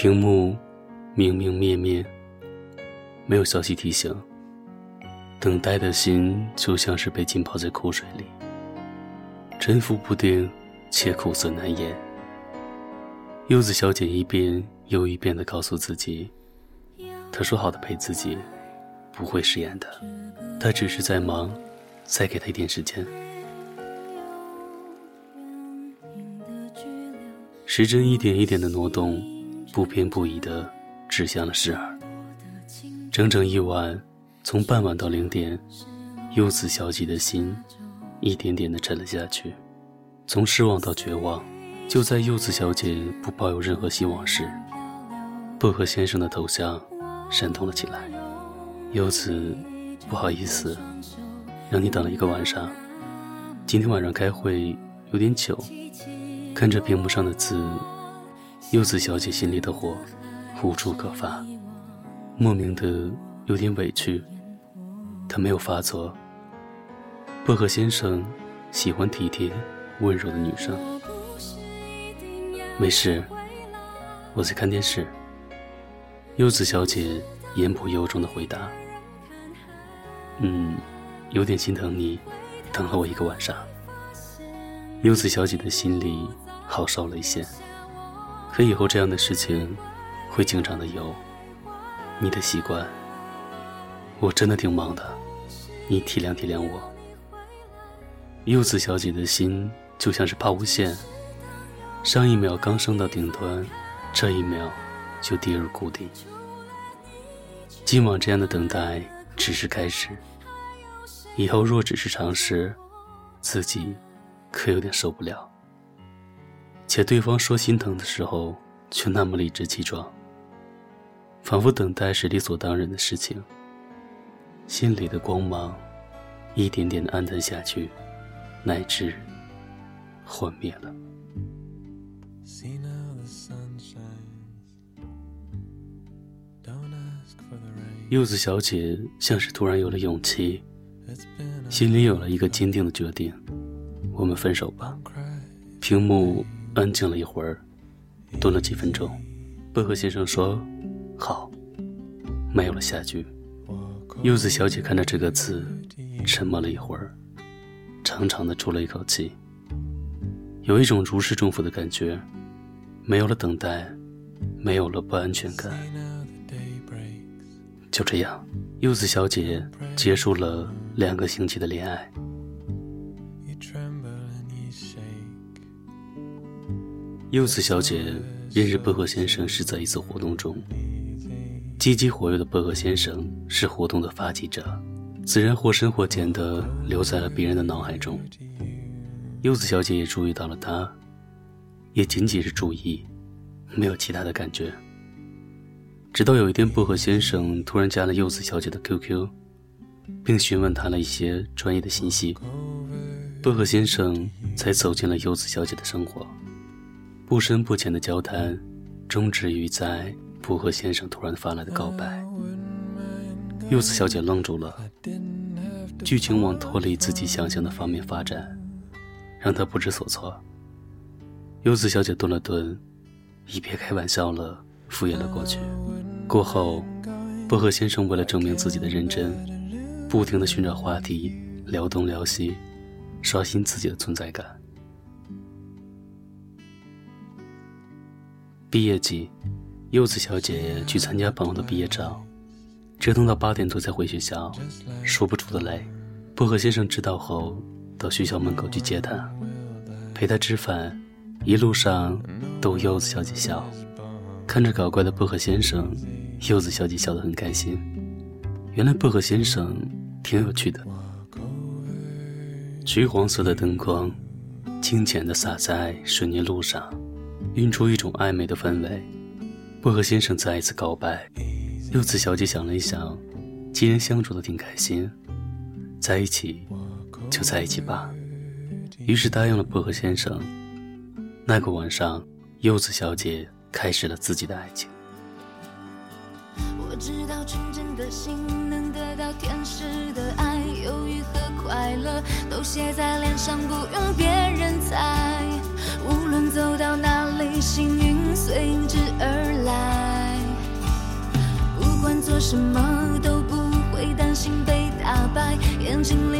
屏幕明明灭灭，没有消息提醒。等待的心就像是被浸泡在苦水里，沉浮不定且苦涩难言。柚子小姐一遍又一遍地告诉自己，她说好的陪自己，不会食言的，她只是在忙，再给她一点时间。时针一点一点的挪动，不偏不倚地指向了时儿。整整一晚。从傍晚到零点，柚子小姐的心一点点的沉了下去。从失望到绝望，就在柚子小姐不抱有任何希望时，薄荷先生的头像闪动了起来。柚子，不好意思，让你等了一个晚上。今天晚上开会有点久。看着屏幕上的字，柚子小姐心里的火无处可发，莫名的。有点委屈，她没有发作。薄荷先生喜欢体贴、温柔的女生。没事，我在看电视。柚子小姐言不由衷的回答：“嗯，有点心疼你，等了我一个晚上。”柚子小姐的心里好受了一些。以后这样的事情会经常的有，你的习惯。我真的挺忙的，你体谅体谅我。柚子小姐的心就像是抛物线，上一秒刚升到顶端，这一秒就跌入谷底。今晚这样的等待只是开始，以后若只是尝试，自己可有点受不了。且对方说心疼的时候，却那么理直气壮，仿佛等待是理所当然的事情。心里的光芒，一点点的暗淡下去，乃至幻灭了。柚子小姐像是突然有了勇气，心里有了一个坚定的决定：我们分手吧。屏幕安静了一会儿，顿了几分钟，薄荷先生说：“好。”没有了下句。柚子小姐看着这个字，沉默了一会儿，长长的出了一口气，有一种如释重负的感觉，没有了等待，没有了不安全感。就这样，柚子小姐结束了两个星期的恋爱。柚子小姐认识薄荷先生是在一次活动中。积极活跃的薄荷先生是活动的发起者，自然或深或浅的留在了别人的脑海中。柚子小姐也注意到了他，也仅仅是注意，没有其他的感觉。直到有一天，薄荷先生突然加了柚子小姐的 QQ，并询问她了一些专业的信息，薄荷先生才走进了柚子小姐的生活。不深不浅的交谈，终止于在。薄荷先生突然发来的告白，柚子小姐愣住了。剧情往脱离自己想象的方面发展，让她不知所措。柚子小姐顿了顿，一别开玩笑了，敷衍了过去。过后，薄荷先生为了证明自己的认真，不停地寻找话题，聊东聊西，刷新自己的存在感。毕业季。柚子小姐去参加朋友的毕业照，折腾到八点多才回学校，说不出的累。薄荷先生知道后，到学校门口去接她，陪她吃饭，一路上逗柚子小姐笑。看着搞怪的薄荷先生，柚子小姐笑得很开心。原来薄荷先生挺有趣的。橘黄色的灯光，清浅地洒在水泥路上，晕出一种暧昧的氛围。薄荷先生再一次告白，柚子小姐想了一想，既然相处的挺开心，在一起就在一起吧，于是答应了薄荷先生。那个晚上，柚子小姐开始了自己的爱情。我知道纯真的心能得到天使的爱，忧郁和快乐都写在脸上，不用别人猜。无论走什么都不会担心被打败，眼睛里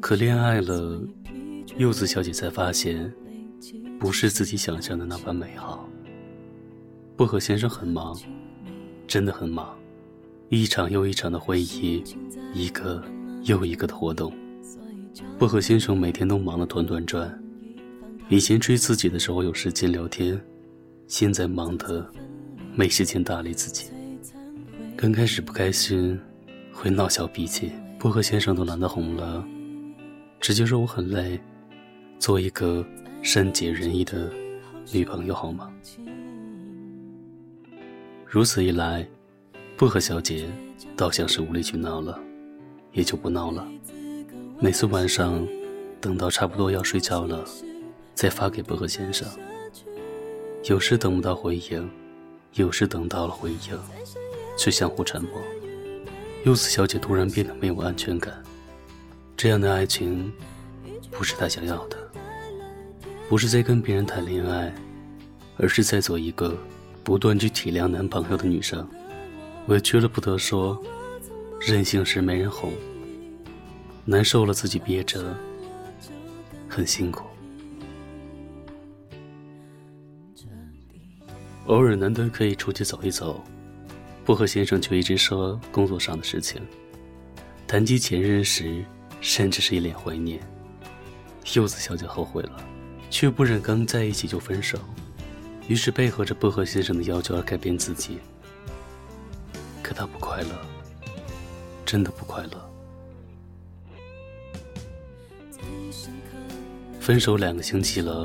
可恋爱了，柚子小姐才发现，不是自己想象的那般美好。薄荷先生很忙，真的很忙，一场又一场的会议，一个又一个的活动，薄荷先生每天都忙得团团转。以前追自己的时候有时间聊天，现在忙得没时间搭理自己。刚开始不开心，会闹小脾气，薄荷先生都懒得哄了。直接说我很累，做一个善解人意的女朋友好吗？如此一来，薄荷小姐倒像是无理取闹了，也就不闹了。每次晚上等到差不多要睡觉了，再发给薄荷先生。有时等不到回应，有时等到了回应，却相互沉默。柚子小姐突然变得没有安全感。这样的爱情，不是她想要的。不是在跟别人谈恋爱，而是在做一个不断去体谅男朋友的女生。委屈了不得说，任性时没人哄，难受了自己憋着，很辛苦。偶尔难得可以出去走一走，薄荷先生却一直说工作上的事情。谈及前任时。甚至是一脸怀念。柚子小姐后悔了，却不忍刚在一起就分手，于是配合着薄荷先生的要求而改变自己。可她不快乐，真的不快乐。分手两个星期了，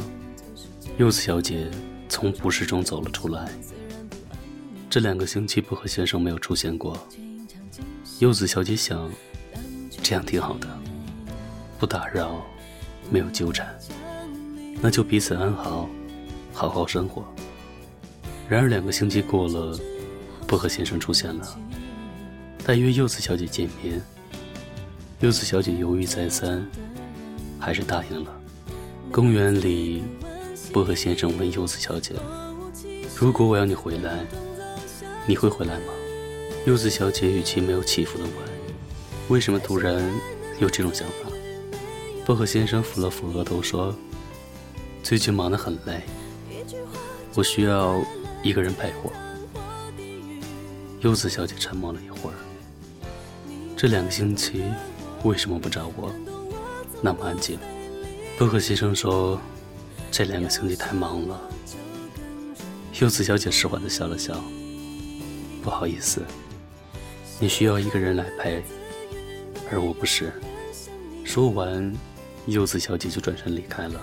柚子小姐从不适中走了出来。这两个星期薄荷先生没有出现过，柚子小姐想，这样挺好的。不打扰，没有纠缠，那就彼此安好，好好生活。然而两个星期过了，薄荷先生出现了，他约柚子小姐见面。柚子小姐犹豫再三，还是答应了。公园里，薄荷先生问柚子小姐：“如果我要你回来，你会回来吗？”柚子小姐语气没有起伏的问：“为什么突然有这种想法？”薄荷先生抚了抚额头说：“最近忙得很累，我需要一个人陪我。”柚子小姐沉默了一会儿。这两个星期为什么不找我？那么安静。薄荷先生说：“这两个星期太忙了。”柚子小姐释怀的笑了笑：“不好意思，你需要一个人来陪，而我不是。”说完。柚子小姐就转身离开了。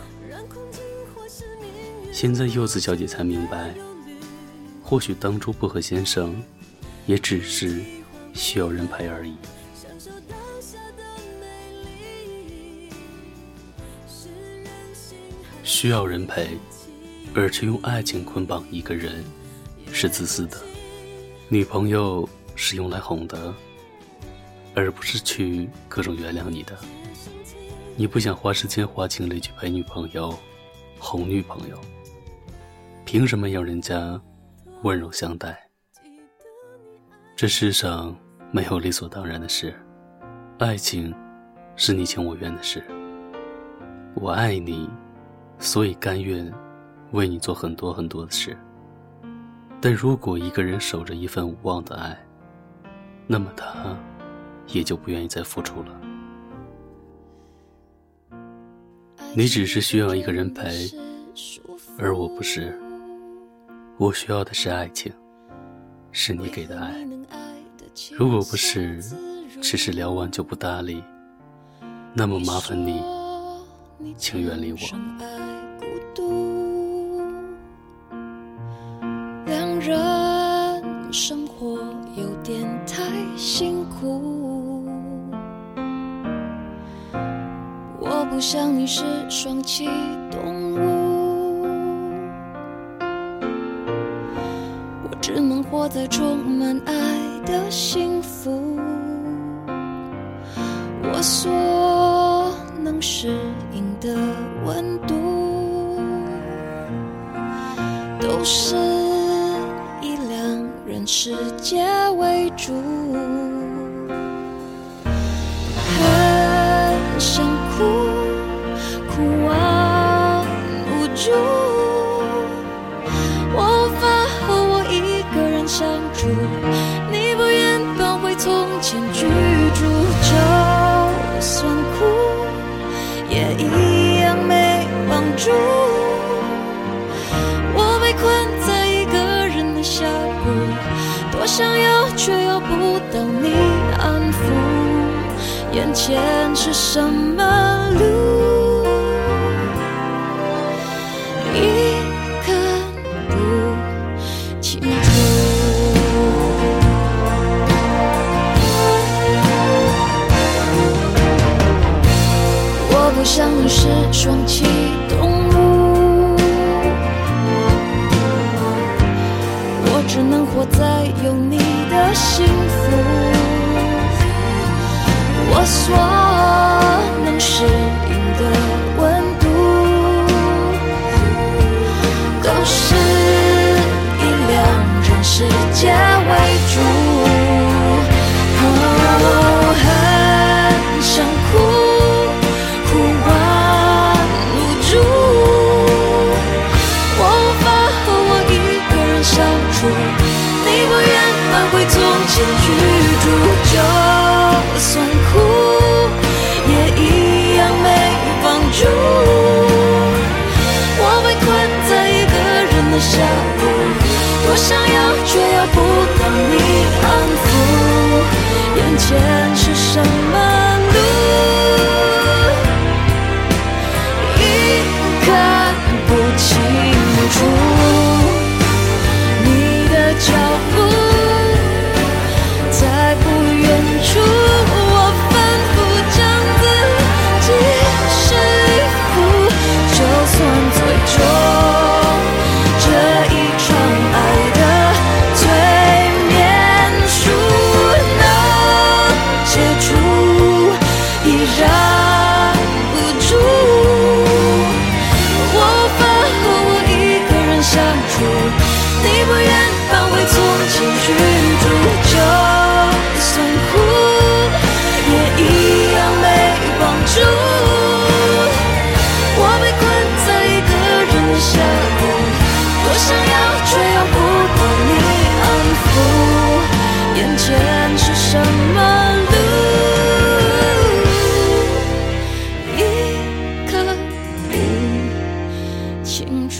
现在柚子小姐才明白，或许当初薄荷先生也只是需要人陪而已。需要人陪，而去用爱情捆绑一个人，是自私的。女朋友是用来哄的，而不是去各种原谅你的。你不想花时间花精力去陪女朋友、哄女朋友，凭什么要人家温柔相待。这世上没有理所当然的事，爱情是你情我愿的事。我爱你，所以甘愿为你做很多很多的事。但如果一个人守着一份无望的爱，那么他也就不愿意再付出了。你只是需要一个人陪，而我不是。我需要的是爱情，是你给的爱。如果不是，只是聊完就不搭理，那么麻烦你，请远离我。生活有点太辛苦，我不像你是双栖动物，我只能活在充满爱的幸福，我所能适应的温度都是。世界为主，很想哭，哭完无助，前是什么路？一刻不清楚。我不像是双栖动物，我只能活在有你的。幸福，我所能适应的温度，都是以两人世界为主。哦，很想哭，哭完无助，我无法和我一个人相处，你不愿。返回从前居住，就算前是什么？你不愿放回从前，如今就算哭也一样被帮助。我被困在一个人的下午，多想要却又不懂。你安抚眼前是什么路，一刻已清楚。